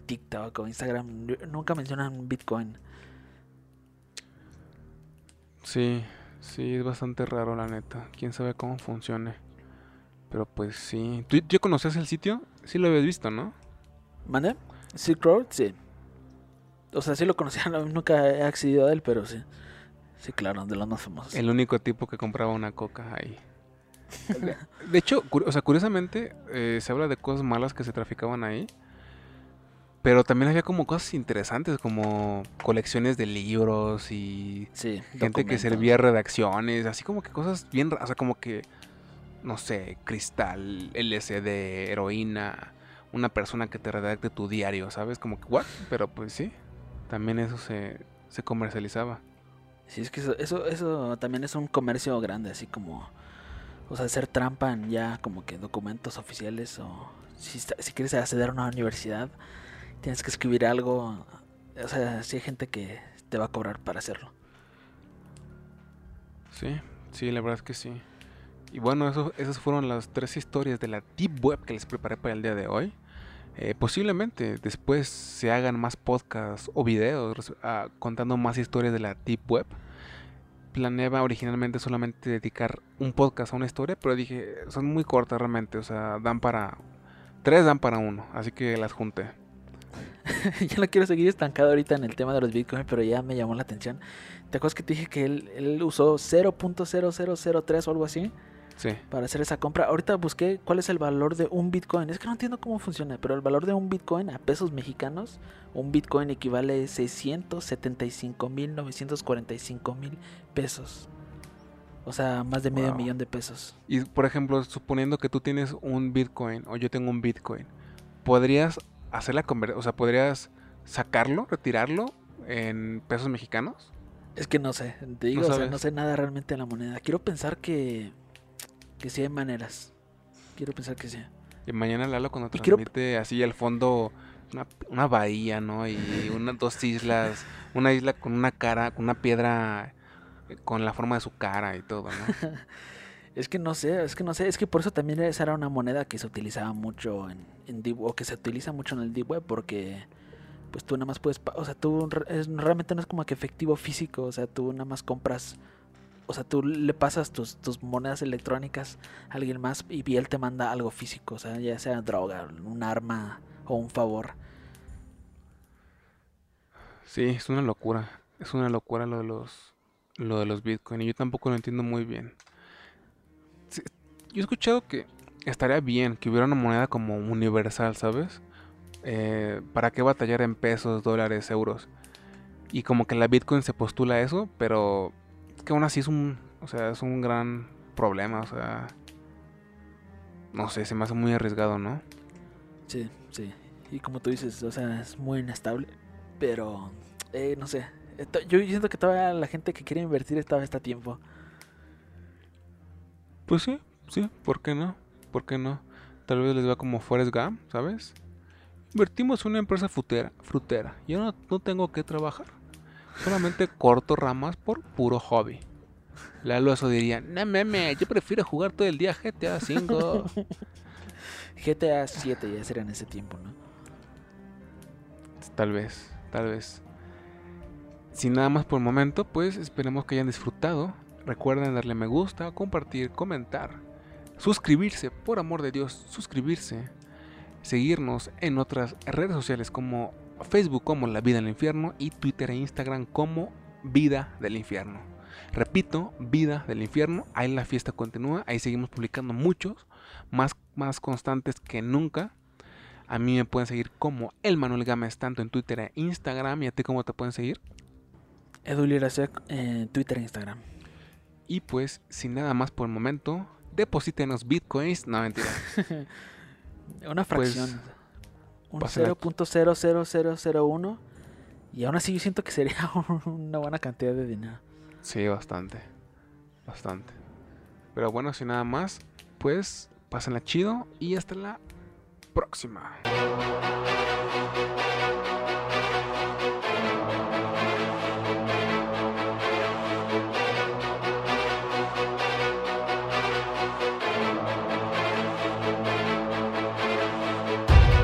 TikTok o Instagram, nunca mencionan Bitcoin. Sí, sí, es bastante raro la neta. Quién sabe cómo funcione. Pero pues sí. ¿Tú ya conocías el sitio? Sí lo habías visto, ¿no? ¿Mande? Silk Road, sí. O sea, sí lo conocía, [laughs] nunca he accedido a él, pero sí. Sí, claro, de los más famosos. El único tipo que compraba una coca ahí. De hecho, o sea, curiosamente, eh, se habla de cosas malas que se traficaban ahí. Pero también había como cosas interesantes, como colecciones de libros y gente que servía redacciones, así como que cosas bien, o sea, como que, no sé, cristal, LSD, heroína, una persona que te redacte tu diario, ¿sabes? Como que, ¿what? Pero pues sí también eso se, se comercializaba. Sí, es que eso, eso, eso también es un comercio grande, así como, o sea, hacer trampa en ya como que documentos oficiales o si, si quieres acceder a una universidad, tienes que escribir algo, o sea, si hay gente que te va a cobrar para hacerlo. Sí, sí, la verdad es que sí. Y bueno, eso, esas fueron las tres historias de la Deep Web que les preparé para el día de hoy. Eh, posiblemente después se hagan más podcasts o videos ah, contando más historias de la Deep Web. Planeaba originalmente solamente dedicar un podcast a una historia, pero dije, son muy cortas realmente, o sea, dan para... Tres dan para uno, así que las junté. [laughs] ya no quiero seguir estancado ahorita en el tema de los bitcoins, pero ya me llamó la atención. ¿Te acuerdas que te dije que él, él usó 0.0003 o algo así? Para hacer esa compra. Ahorita busqué cuál es el valor de un Bitcoin. Es que no entiendo cómo funciona, pero el valor de un Bitcoin a pesos mexicanos, un Bitcoin equivale a 675 mil 945 mil pesos. O sea, más de medio millón de pesos. Y por ejemplo, suponiendo que tú tienes un Bitcoin o yo tengo un Bitcoin, ¿podrías hacer la conversión? O sea, ¿podrías sacarlo, retirarlo en pesos mexicanos? Es que no sé, te digo, o sea, no sé nada realmente de la moneda. Quiero pensar que que sí hay maneras. Quiero pensar que sí. Y mañana Lalo cuando transmite así al fondo una, bahía, ¿no? Y unas dos islas, una isla con una cara, con una piedra eh, con la forma de su cara y todo, ¿no? [laughs] es que no sé, es que no sé, es que por eso también esa era una moneda que se utilizaba mucho en, en Deep, o que se utiliza mucho en el Deep Web porque pues tú nada más puedes, o sea, tú realmente no es como que efectivo físico, o sea, tú nada más compras o sea, tú le pasas tus, monedas electrónicas a alguien más y él te manda algo físico, o sea, ya sea droga, un arma o un favor. Sí, es una locura. Es una locura lo de los lo de los Bitcoin y yo tampoco lo entiendo muy bien. yo he escuchado que estaría bien que hubiera una moneda como universal, ¿sabes? Eh, ¿Para qué batallar en pesos, dólares, euros? Y como que la Bitcoin se postula eso, pero que aún así es un, o sea, es un gran problema, o sea, no sé, se me hace muy arriesgado, ¿no? Sí, sí. Y como tú dices, o sea, es muy inestable, pero, eh, no sé. Yo siento que todavía la gente que quiere invertir todavía está a tiempo. Pues sí, sí, ¿por qué no? ¿Por qué no? Tal vez les va como Forrest Gump, ¿sabes? Invertimos en una empresa frutera, frutera. Yo no, no tengo que trabajar. Solamente corto ramas por puro hobby. Lalo eso diría, no meme, yo prefiero jugar todo el día GTA 5. GTA 7 ya será en ese tiempo, ¿no? Tal vez, tal vez. Sin nada más por el momento, pues esperemos que hayan disfrutado Recuerden darle me gusta, compartir, comentar, suscribirse, por amor de Dios, suscribirse, seguirnos en otras redes sociales como Facebook como La Vida del Infierno y Twitter e Instagram como Vida del Infierno. Repito, Vida del Infierno, ahí la fiesta continúa, ahí seguimos publicando muchos, más, más constantes que nunca. A mí me pueden seguir como El Manuel Gámez, tanto en Twitter e Instagram. ¿Y a ti cómo te pueden seguir? Edu en Twitter e Instagram. Y pues, sin nada más por el momento, deposítenos bitcoins. No, mentira. [laughs] Una fracción. Un 0.00001. Y aún así yo siento que sería [laughs] una buena cantidad de dinero. Sí, bastante. Bastante. Pero bueno, sin nada más, pues pásenla chido y hasta la próxima.